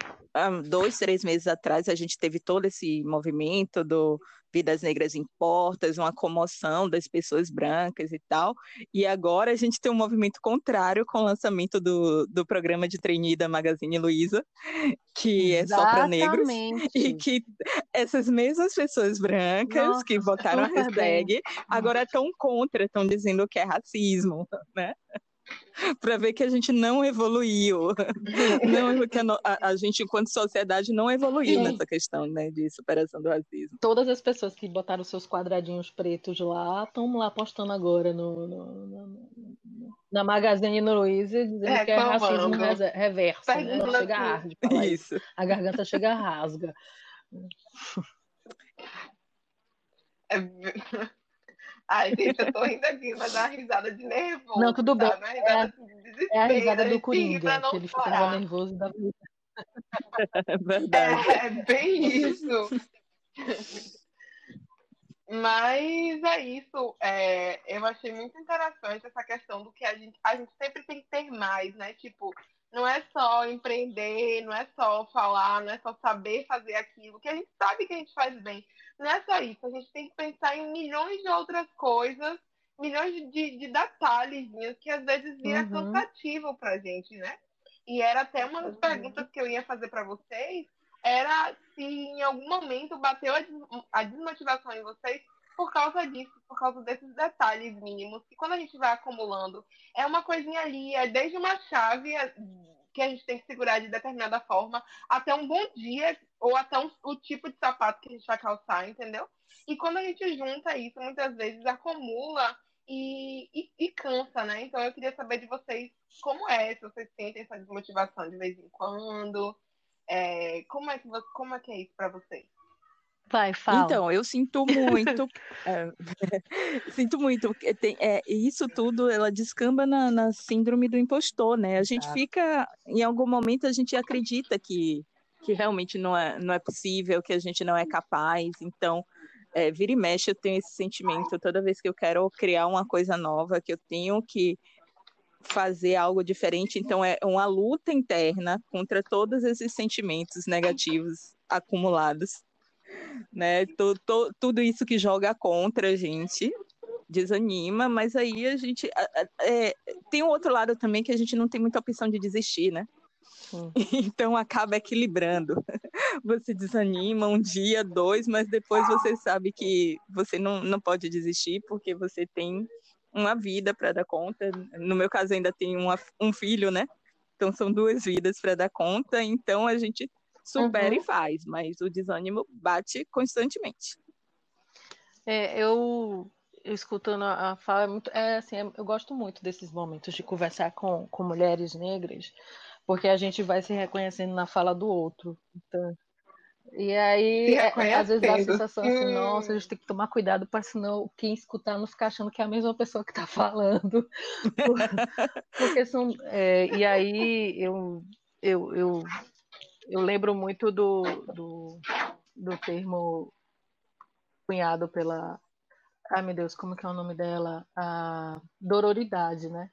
dois, três meses atrás a gente teve todo esse movimento do Vidas Negras em Portas, uma comoção das pessoas brancas e tal. E agora a gente tem um movimento contrário com o lançamento do, do programa de trainee da Magazine Luiza, que Exatamente. é só para negros. <laughs> E que essas mesmas pessoas brancas Nossa, que votaram a hashtag bem. agora estão contra, estão dizendo que é racismo, né? <laughs> para ver que a gente não evoluiu, <laughs> não, que a, a, gente, enquanto sociedade, não evoluiu Sim. nessa questão né, de superação do racismo. Todas as pessoas que botaram seus quadradinhos pretos lá estão lá postando agora no, no, no, na Magazine Luiza dizendo é, que é racismo reverso. Né? Chega a arde isso. isso. A garganta chega a rasga. É... <laughs> Ai, gente, eu tô rindo aqui, mas é uma risada de nervoso. Não, tudo bem. Tá? É, é, a risada do Coringa, que ele fica nervoso da vida. <laughs> É verdade. É, é bem isso. Mas é isso. É, eu achei muito interessante essa questão do que a gente, a gente sempre tem que ter mais, né? Tipo, não é só empreender, não é só falar, não é só saber fazer aquilo, que a gente sabe que a gente faz bem. Não é só isso, a gente tem que pensar em milhões de outras coisas, milhões de, de detalhes que às vezes vira uhum. cansativo pra gente, né? E era até uma das perguntas que eu ia fazer para vocês, era se em algum momento bateu a desmotivação em vocês por causa disso, por causa desses detalhes mínimos, que quando a gente vai acumulando, é uma coisinha ali, é desde uma chave é, que a gente tem que segurar de determinada forma, até um bom dia, ou até um, o tipo de sapato que a gente vai calçar, entendeu? E quando a gente junta isso, muitas vezes acumula e, e, e cansa, né? Então eu queria saber de vocês como é, se vocês sentem essa desmotivação de vez em quando, é, como, é que, como é que é isso para vocês? Vai, fala. Então, eu sinto muito, é, <laughs> sinto muito, tem, é, isso tudo, ela descamba na, na, síndrome do impostor, né? A gente fica, em algum momento, a gente acredita que, que realmente não é, não é possível, que a gente não é capaz, então, é, vira e mexe, eu tenho esse sentimento toda vez que eu quero criar uma coisa nova, que eu tenho que fazer algo diferente, então é uma luta interna contra todos esses sentimentos negativos acumulados né? tudo isso que joga contra a gente desanima, mas aí a gente é, tem um outro lado também que a gente não tem muita opção de desistir, né? Hum. <laughs> Então acaba equilibrando. Você desanima um dia, dois, mas depois você sabe que você não, não pode desistir porque você tem uma vida para dar conta. No meu caso, ainda tem uma, um filho, né? Então são duas vidas para dar conta. Então a gente supera uhum. e faz, mas o desânimo bate constantemente. É, eu, escutando a fala, é muito, é, assim, é, eu gosto muito desses momentos de conversar com, com mulheres negras, porque a gente vai se reconhecendo na fala do outro. Então, E aí, é, às vezes dá a sensação assim, nossa, a gente tem que tomar cuidado para senão quem escutar não ficar achando que é a mesma pessoa que está <laughs> falando. <laughs> Porque são. É, e aí eu, eu, eu, eu lembro muito do, do, do termo cunhado pela. Ai meu Deus, como que é o nome dela? A dororidade, né?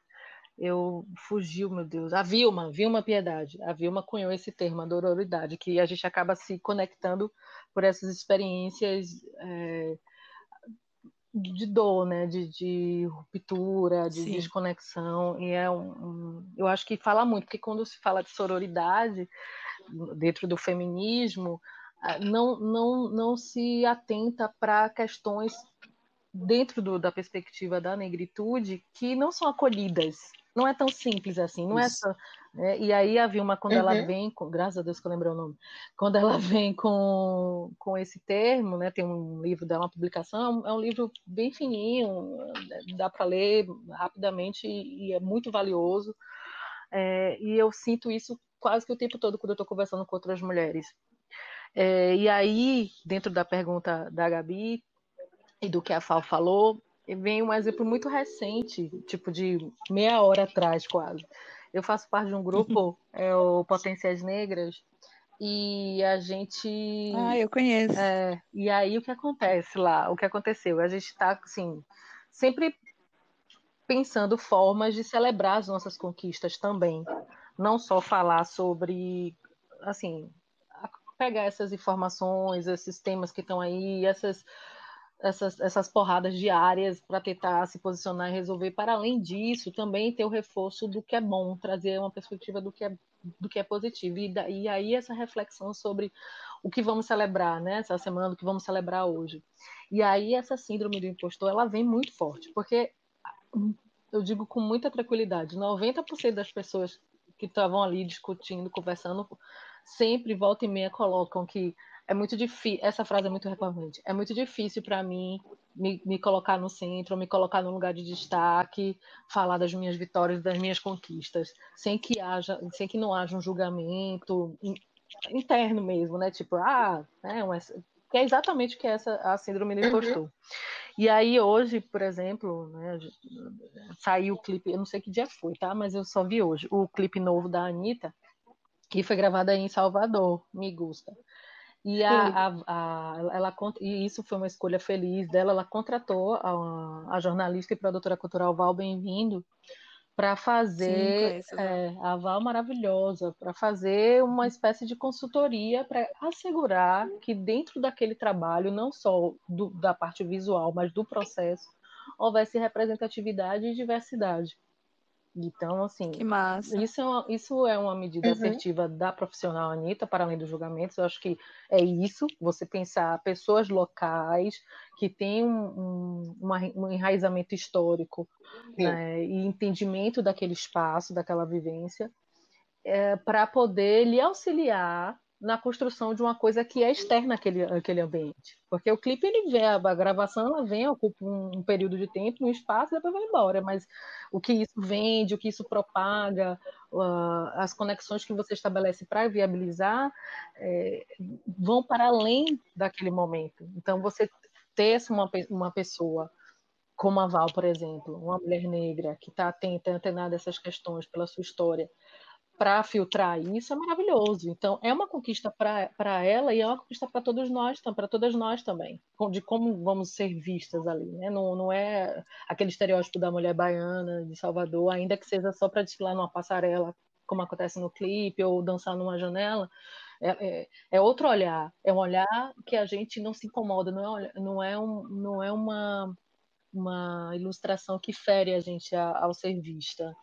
eu fugiu, meu Deus. A Vilma, Vilma Piedade. A Vilma cunhou esse termo, a dororidade, que a gente acaba se conectando por essas experiências é, de dor, né? De, de ruptura, de Sim. desconexão. E é um, um, eu acho que fala muito, porque quando se fala de sororidade dentro do feminismo, não, não, não se atenta para questões dentro do, da perspectiva da negritude que não são acolhidas não é tão simples assim, não é Isso. é só. Né? E aí a Vilma, quando uhum. ela vem, com, graças a Deus que eu lembrei o nome, quando ela vem com, com esse termo, né? Tem um livro dela, uma publicação, é um livro bem fininho, dá para ler rapidamente e, e, é muito valioso. É, e eu sinto isso quase que o tempo todo quando eu estou conversando com outras mulheres. É, e aí, dentro da pergunta da Gabi e do que a Fal falou, vem um exemplo muito recente, tipo de meia hora atrás, quase. Eu faço parte de um grupo, <laughs> é o Potenciais Negras, e a gente. Ah, eu conheço. É, e aí o que acontece lá? O que aconteceu? A gente está, assim, sempre pensando formas de celebrar as nossas conquistas também. Não só falar sobre, assim, pegar essas informações, esses temas que estão aí, essas essas, essas porradas diárias para tentar se posicionar e resolver. Para além disso, também ter o reforço do que é bom, trazer uma perspectiva do que é, do que é positivo. E, da, e aí essa reflexão sobre o que vamos celebrar, né? Essa semana, o que vamos celebrar hoje. E aí essa síndrome do impostor, ela vem muito forte, porque eu digo com muita tranquilidade, 90% das pessoas que estavam ali discutindo, conversando, sempre volta e meia colocam que é muito difícil. Essa frase é muito recorrente. É muito difícil para mim me, me, colocar no centro, me colocar num lugar de destaque, falar das minhas vitórias, das minhas conquistas, sem que haja, sem que não haja um julgamento interno mesmo, né? Tipo, ah, né, que é exatamente o que é essa a síndrome do uhum. impostor. Uhum. E aí hoje, por exemplo, né, saiu o clipe, eu não sei que dia foi, tá? Mas eu só vi hoje o clipe novo da Anitta, que foi gravado aí em Salvador, me gusta. E, a, a, a, ela, e isso foi uma escolha feliz dela. Ela contratou a, a jornalista e produtora cultural Val Bem-vindo para fazer Sim, é, a Val maravilhosa, para fazer uma espécie de consultoria para assegurar que dentro daquele trabalho, não só do, da parte visual, mas do processo, houvesse representatividade e diversidade. Então, assim, Isso, é uma, isso é uma medida uhum. assertiva da profissional Anitta, para além dos julgamentos. Eu acho que é isso, você pensar pessoas locais que têm um, um, um enraizamento histórico né, e entendimento daquele espaço, daquela vivência, é, para poder lhe auxiliar na construção de uma coisa que é externa àquele, àquele ambiente. Porque o clipe, ele vem, a gravação, ela vem, ocupa um, um período de tempo, um espaço, e depois vai embora. Mas o que isso vende, o que isso propaga, uh, as conexões que você estabelece para viabilizar, é, vão para além daquele momento. Então, você ter uma, uma pessoa como a Val, por exemplo, uma mulher negra que está atenta, antenada a essas questões pela sua história, para filtrar isso é maravilhoso. Então, é uma conquista para ela e é uma conquista para todos nós, para todas nós também, de como vamos ser vistas ali. Né? Não, não é aquele estereótipo da mulher baiana de Salvador, ainda que seja só para desfilar numa passarela, como acontece no clipe, ou dançar numa janela. É, é, é, outro olhar, é um olhar que a gente não se incomoda, não é, não é, um, não é uma, uma ilustração que fere a gente ao ser vista.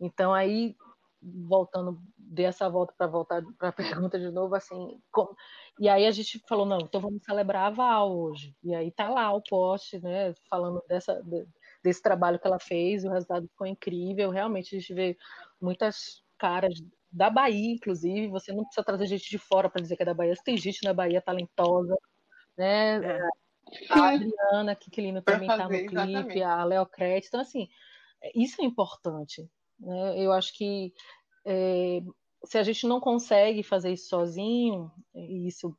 Então aí voltando, dei essa volta para voltar <laughs> para a pergunta de novo, assim, como... e aí a gente falou, não, então vamos celebrar a Val hoje, e aí tá lá o post, né, falando dessa, desse trabalho que ela fez, o resultado ficou incrível, realmente a gente vê muitas caras da Bahia, inclusive, você não precisa trazer gente de fora para dizer que é da Bahia, tem gente na Bahia talentosa, né, é. a Adriana Kikilino também está no clipe, exatamente. a Leocrete, então assim, isso é importante, né? Eu acho que é, se a gente não consegue fazer isso sozinho, isso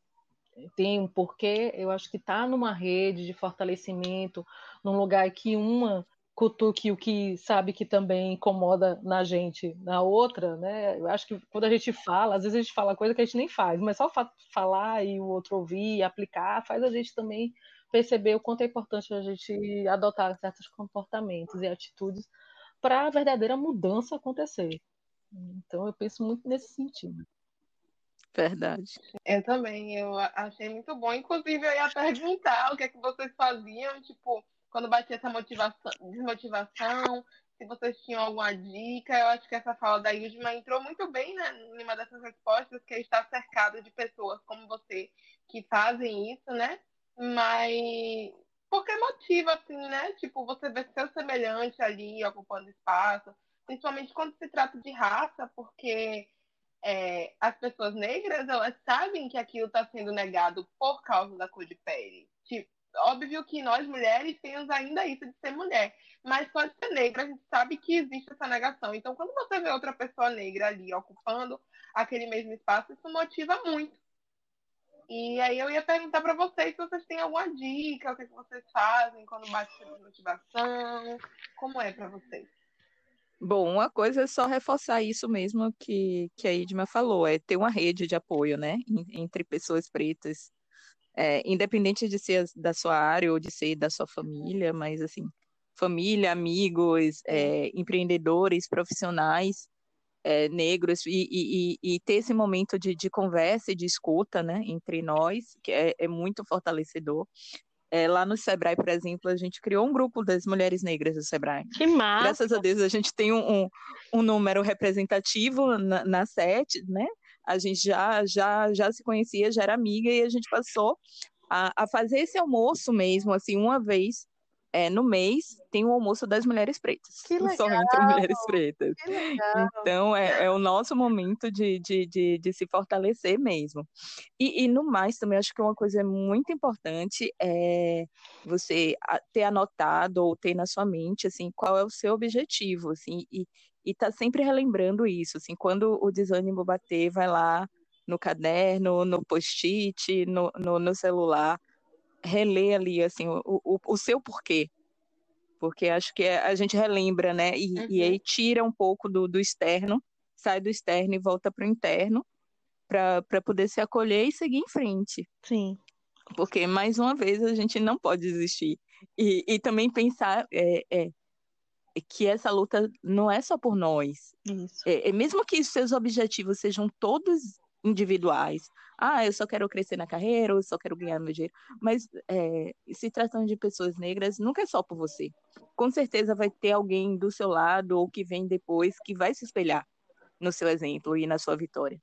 tem um porquê, eu acho que está numa rede de fortalecimento, num lugar que uma cutuque o que sabe que também incomoda na gente, na outra, né? Eu acho que quando a gente fala, às vezes a gente fala coisa que a gente nem faz, mas só falar e o outro ouvir e aplicar faz a gente também perceber o quanto é importante a gente adotar certos comportamentos e atitudes para a verdadeira mudança acontecer. Então eu penso muito nesse sentido. Verdade. Eu também, eu achei muito bom. Inclusive, eu ia perguntar o que é que vocês faziam, tipo, quando batia essa motivação, desmotivação, se vocês tinham alguma dica. Eu acho que essa fala da Yudma entrou muito bem né, em uma dessas respostas, que é estar cercado de pessoas como você que fazem isso, né? Mas porque motiva, assim, né? Tipo, você vê seu semelhante ali ocupando espaço, principalmente quando se trata de raça, porque é, as pessoas negras, elas sabem que aquilo está sendo negado por causa da cor de pele. Tipo, óbvio que nós mulheres temos ainda isso de ser mulher, mas só de ser negra a gente sabe que existe essa negação. Então, quando você vê outra pessoa negra ali ocupando aquele mesmo espaço, isso motiva muito. E aí eu ia perguntar para vocês se vocês têm alguma dica, o que, vocês fazem quando bate essa motivação, como é para vocês? Bom, uma coisa é só reforçar isso mesmo que, que a Idma falou, é ter uma rede de apoio, né, entre pessoas pretas, é, independente de ser da sua área ou de ser da sua família, mas assim, família, amigos, é, empreendedores, profissionais, é, negros e, e, e, ter esse momento de, de, conversa e de escuta né, entre nós, que é, é muito fortalecedor. É, lá no Sebrae, por exemplo, a gente criou um grupo das mulheres negras do Sebrae. Que massa! Graças a Deus a gente tem um, um, um número representativo na, na sete, né? A gente já, já, já se conhecia, já era amiga, e a gente passou a, a fazer esse almoço mesmo, assim, uma vez é, no mês tem o almoço das mulheres pretas. Que legal, <laughs> só entre mulheres pretas. Que legal. Então é, é, o nosso momento de, de, de, de se fortalecer mesmo. E, e, no mais, também acho que uma coisa muito importante é você ter anotado ou ter na sua mente assim, qual é o seu objetivo, assim, e, e tá sempre relembrando isso. Assim, quando o desânimo bater, vai lá no caderno, no post-it, no, no, no celular reler ali, assim, o, o, o seu porquê. Porque acho que a gente relembra, né? E, uhum. e aí tira um pouco do, do externo, sai do externo e volta para o interno, para poder se acolher e seguir em frente. Sim. Porque, mais uma vez, a gente não pode desistir. E, e também pensar é, é, que essa luta não é só por nós. Isso. É, é, mesmo que seus objetivos sejam todos individuais. Ah, eu só quero crescer na carreira, eu só quero ganhar meu dinheiro. Mas é, se tratando de pessoas negras, nunca é só por você. Com certeza vai ter alguém do seu lado ou que vem depois que vai se espelhar no seu exemplo e na sua vitória.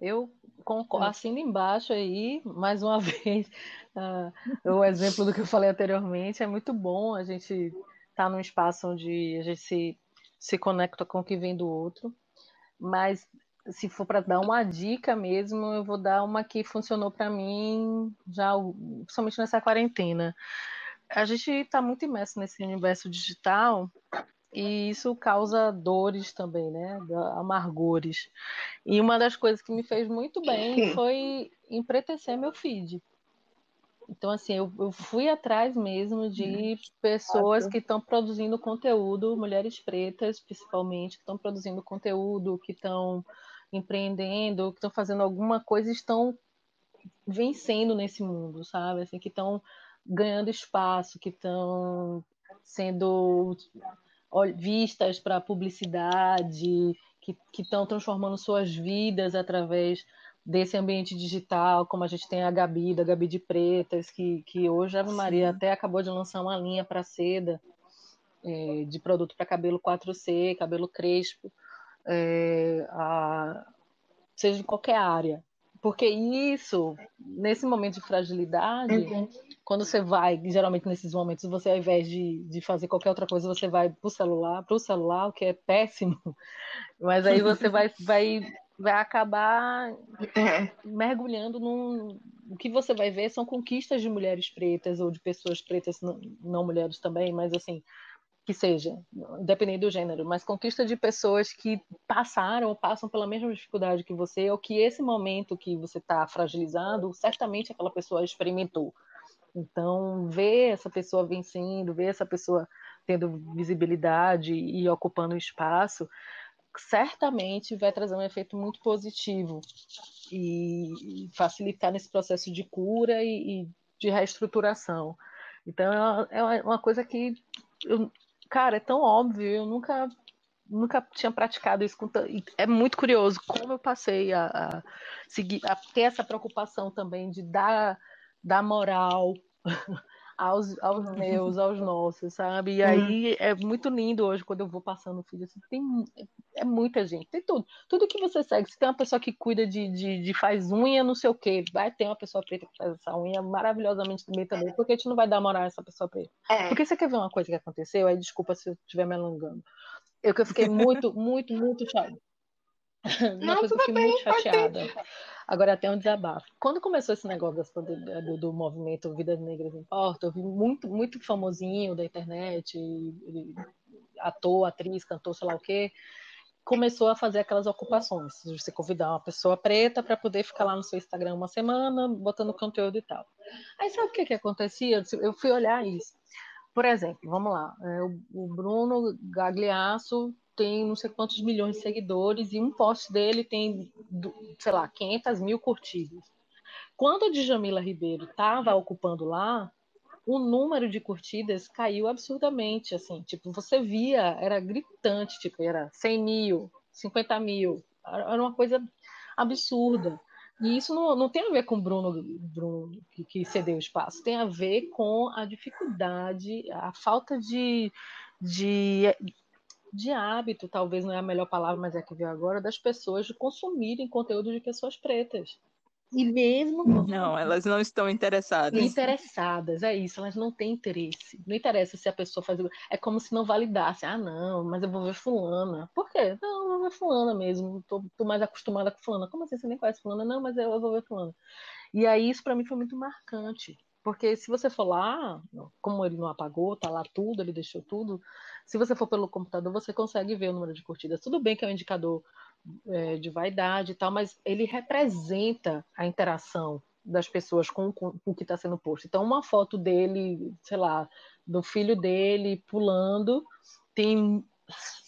Eu concordo, assino embaixo aí, mais uma <laughs> vez, uh, o exemplo do que eu falei anteriormente, é muito bom a gente estar tá num espaço onde a gente se, se conecta com o que vem do outro. Mas se for para dar uma dica mesmo, eu vou dar uma que funcionou para mim já, principalmente nessa quarentena. A gente está muito imerso nesse universo digital e isso causa dores também, né? Amargores. E uma das coisas que me fez muito bem foi empretecer meu feed. Então, assim, eu, eu fui atrás mesmo de pessoas que estão produzindo conteúdo, mulheres pretas, principalmente, que estão produzindo conteúdo, que estão empreendendo, que estão fazendo alguma coisa estão vencendo nesse mundo, sabe? Assim, que estão ganhando espaço, que estão sendo vistas para publicidade, que estão transformando suas vidas através desse ambiente digital, como a gente tem a Gabi, da Gabi de Pretas, que, que hoje a Ave Maria até acabou de lançar uma linha para seda, é, de produto para cabelo 4C, cabelo crespo, é, a, seja em qualquer área. Porque isso, nesse momento de fragilidade, uhum. quando você vai, geralmente nesses momentos, você ao invés de, de fazer qualquer outra coisa, você vai para o celular, para o celular, o que é péssimo, <laughs> mas aí você vai, vai vai acabar é. mergulhando num. O que você vai ver são conquistas de mulheres pretas ou de pessoas pretas, não, não mulheres também, mas assim, que seja, independente do gênero, mas conquista de pessoas que passaram ou passam pela mesma dificuldade que você, ou que esse momento que você está fragilizado, certamente aquela pessoa experimentou. Então, ver essa pessoa vencendo, ver essa pessoa tendo visibilidade e ocupando espaço, certamente vai trazer um efeito muito positivo e facilitar nesse processo de cura e, e de reestruturação. Então, é uma coisa que eu, cara, é tão óbvio, eu nunca nunca tinha praticado isso. É muito curioso como eu passei a, a, seguir, a ter essa preocupação também de dar, dar moral <laughs> aos, aos meus, aos nossos, sabe? E aí uhum. é muito lindo hoje quando eu vou passando o filho. Assim, tem, é muita gente, tem tudo. Tudo que você segue. Se tem uma pessoa que cuida de, de, de faz unha, não sei o quê, vai ter uma pessoa preta que faz essa unha maravilhosamente também. Por que a gente não vai dar moral a essa pessoa preta? É. Porque você quer ver uma coisa que aconteceu? Aí desculpa se eu estiver me alongando. Eu que eu fiquei <laughs> muito, muito, muito chateada. <laughs> Uma coisa que eu fiquei muito chateada. Agora até um desabafo. Quando começou esse negócio das, do, do, movimento Vidas Negras Importa, eu vi muito, muito famosinho da internet, ator, atriz, cantor, sei lá o quê, começou a fazer aquelas ocupações, você convidar uma pessoa preta para poder ficar lá no seu Instagram uma semana, botando conteúdo e tal. Aí sabe o que, que acontecia? Eu fui olhar isso. Por exemplo, vamos lá, é, o Bruno Gagliasso tem não sei quantos milhões de seguidores e um post dele tem, sei lá, 500 mil curtidas. Quando a Djamila Ribeiro estava ocupando lá, o número de curtidas caiu absurdamente, assim, tipo, você via, era gritante, tipo, era 100 mil, 50 mil, era uma coisa absurda. E isso não, não tem a ver com o Bruno, Bruno que, que cedeu espaço, tem a ver com a dificuldade, a falta de, de de hábito, talvez não é a melhor palavra, mas é a que veio agora, das pessoas de consumirem conteúdo de pessoas pretas. E mesmo. Não, elas não estão interessadas. Interessadas, é isso, elas não têm interesse. Não interessa se a pessoa faz. É como se não validasse. Ah, não, mas eu vou ver Fulana. Por quê? Não, eu vou ver Fulana mesmo. Tô, tô mais acostumada com Fulana. Como assim você nem conhece Fulana? Não, mas eu, eu vou ver Fulana. E aí isso para mim foi muito marcante. Porque se você for lá, como ele não apagou, tá lá tudo, ele deixou tudo. Se você for pelo computador, você consegue ver o número de curtidas. Tudo bem que é um indicador é, de vaidade e tal, mas ele representa a interação das pessoas com, com, o que está sendo posto. Então, uma foto dele, sei lá, do filho dele pulando, tem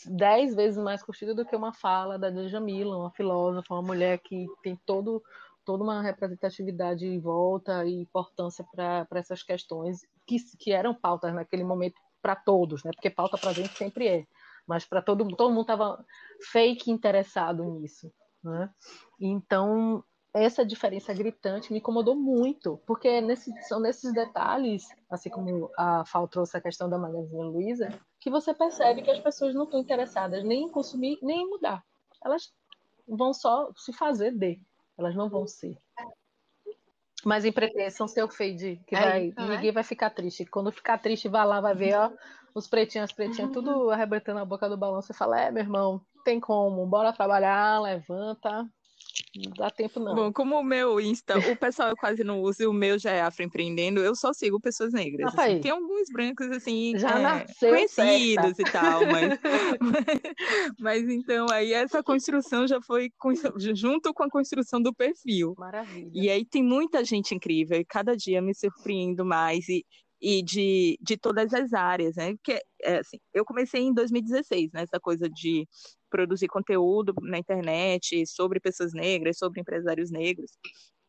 dez vezes mais curtida do que uma fala da Djamila, uma filósofa, uma mulher que tem todo toda uma representatividade em volta e importância para essas questões que, que eram pautas naquele momento para todos, né? Porque pauta para a gente sempre é, mas para todo todo mundo estava fake interessado nisso, né? Então essa diferença gritante me incomodou muito, porque nesse, são nesses detalhes, assim como a Fal trouxe a questão da Magazine Luiza, que você percebe que as pessoas não estão interessadas nem em consumir, nem em mudar. Elas vão só se fazer de. Elas não vão ser. Mas em pretensão seu fade, que é vai, né? ninguém vai ficar triste. Quando ficar triste, vai lá, vai ver, ó, os pretinhos, as pretinhas, tudo arrebentando a boca do balão. Você fala, é, meu irmão, tem como, bora trabalhar, levanta, não dá tempo, não. Bom, como o meu Insta, o pessoal quase não usa e o meu já é afroempreendendo, eu só sigo pessoas negras. Assim. Tem alguns brancos, assim, é, conhecidos certa. e tal, mas... <laughs> <laughs> mas então, aí essa construção já foi junto com a construção do perfil. Maravilha. E aí tem muita gente incrível, e cada dia me surpreendo mais, e, e de, de todas as áreas, né? Porque, é, assim, eu comecei em 2016, né? Essa coisa de produzir conteúdo na internet sobre pessoas negras, sobre empresários negros.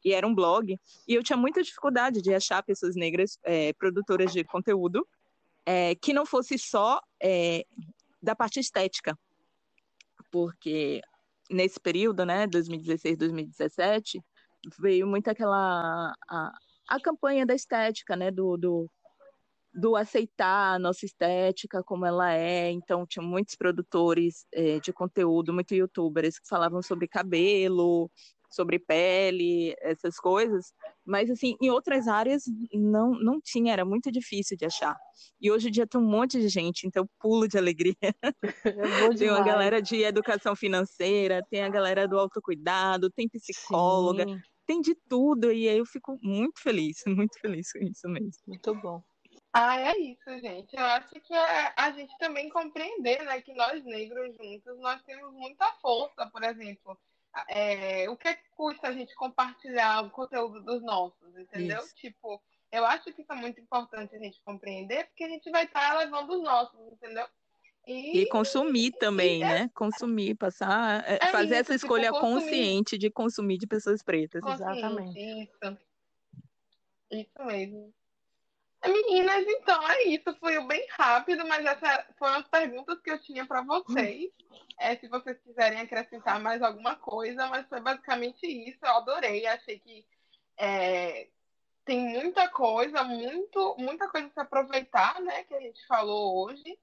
E era um blog. E eu tinha muita dificuldade de achar pessoas negras é, produtoras de conteúdo é, que não fosse só é, da parte estética. Porque nesse período, né, 2016, 2017, veio muito aquela a, a campanha da estética, né, do, do do aceitar a nossa estética como ela é. Então, tinha muitos produtores é, de conteúdo, muitos youtubers que falavam sobre cabelo, sobre pele, essas coisas. Mas, assim, em outras áreas não, não tinha, era muito difícil de achar. E hoje em dia tem um monte de gente, então pulo de alegria. <laughs> É <laughs> tem uma galera de educação financeira, tem a galera do autocuidado, tem psicóloga, Sim. tem de tudo. E aí eu fico muito feliz, <laughs> muito feliz com isso mesmo. Muito bom. Ah, é isso, gente. Eu acho que a, a gente também compreender, né, que nós negros juntos, nós temos muita força, por exemplo. É, o que, é que custa a gente compartilhar o conteúdo dos nossos, entendeu? Isso. Tipo, eu acho que isso é muito importante a gente compreender, porque a gente vai estar tá levando os nossos, entendeu? E, e consumir também, e é... né? Consumir, passar, é, é fazer isso, essa tipo, escolha tipo, consciente de consumir de pessoas pretas. Exatamente. Isso. Isso mesmo. Meninas, então é isso. Foi bem rápido, mas essas foram as perguntas que eu tinha para vocês. É, se vocês quiserem acrescentar mais alguma coisa, mas foi basicamente isso. Eu adorei. Achei que é, tem muita coisa, muito, muita coisa para aproveitar, né? Que a gente falou hoje.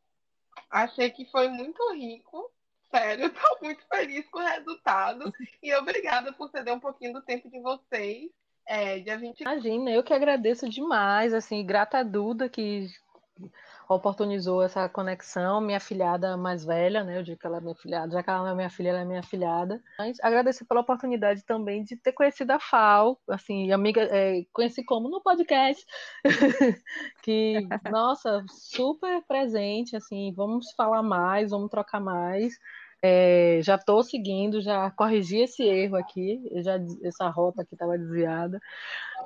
Achei que foi muito rico. Sério, <laughs> estou muito feliz com o resultado. E obrigada por ceder um pouquinho do tempo de vocês. É, dia 20... Imagina, eu que agradeço demais, assim, grata a Duda que oportunizou essa conexão, minha filhada mais velha, né? Eu digo que ela é minha filhada, já que ela não é minha filha, ela é minha filhada. Mas agradecer pela oportunidade também de ter conhecido a Fal, assim, amiga, é, conheci como no podcast, <laughs> que, nossa, super presente, assim, vamos falar mais, vamos trocar mais. É, já estou seguindo, já corrigi esse erro aqui, já essa rota aqui estava desviada,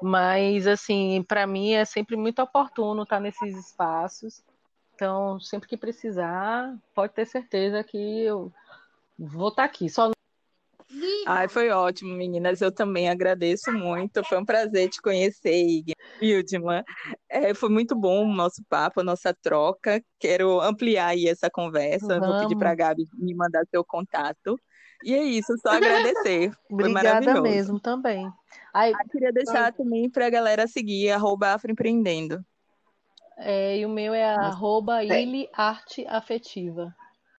mas assim, para mim é sempre muito oportuno estar nesses espaços. Então, sempre que precisar, pode ter certeza que eu vou estar aqui. Só Ai, foi ótimo, meninas. Eu também agradeço muito. Foi um prazer te conhecer, Hildman. É, foi muito bom o nosso papo, a nossa troca. Quero ampliar aí essa conversa. Vamos. Vou pedir para a Gabi me mandar seu contato. E é isso, só agradecer. <laughs> Foi Obrigada mesmo também. Ai, ah, queria deixar também para a galera seguir, arroba Afroempreendendo. É, e o meu é arroba Ili Arte Afetiva.